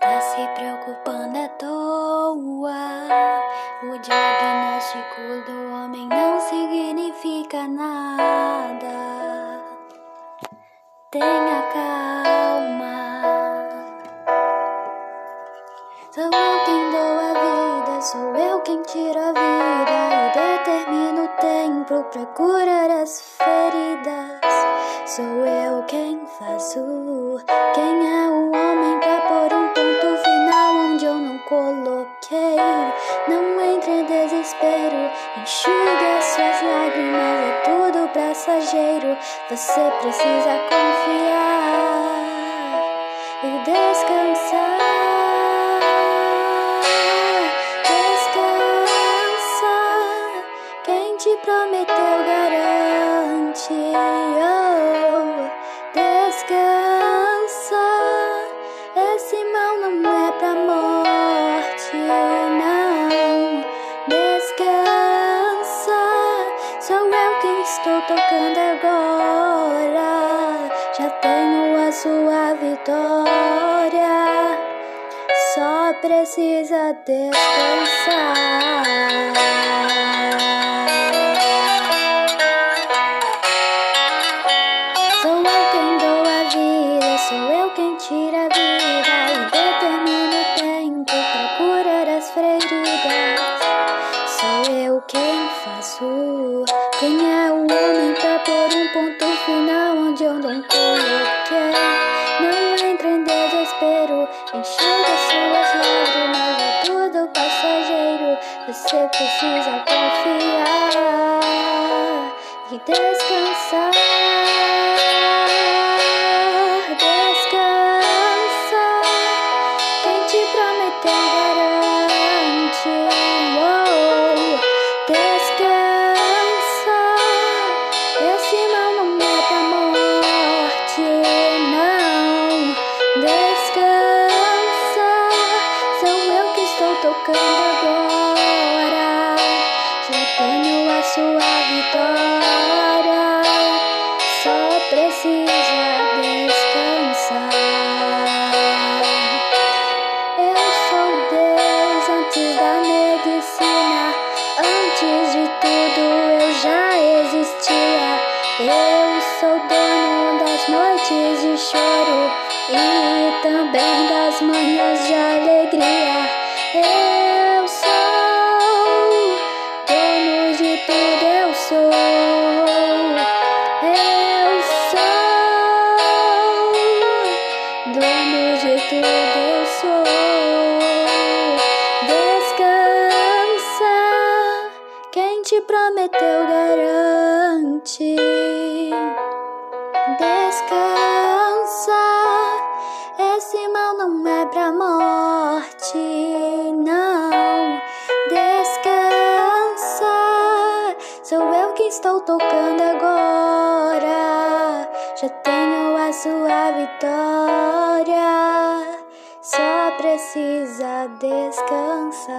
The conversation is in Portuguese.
Tá se preocupando à toa. O diagnóstico do homem não significa nada. Tenha calma. Sou eu quem dou a vida, sou eu quem tiro a vida. E determino o tempo pra curar as feridas. Sou eu quem faço, quem é o entre desespero, enxugue suas lágrimas, é tudo passageiro. Você precisa confiar e descansar. Descansa, quem te prometeu estou tocando agora. Já tenho a sua vitória. Só precisa descansar. Sou eu quem dou a vida, sou eu quem tira a vida e determino o tempo pra curar as feridas. Sou eu quem faço. Ponto final onde eu não coloquei? Não entre em desespero, enxuga suas lágrimas, é tudo passageiro. Você precisa confiar e descansar. E também das manhãs de alegria. Eu sou dono de tudo, eu sou. Eu sou dono de tudo, eu sou. Descansa, quem te prometeu garante. Descansa, pra morte, não. Descansa, sou eu que estou tocando agora. Já tenho a sua vitória, só precisa descansar.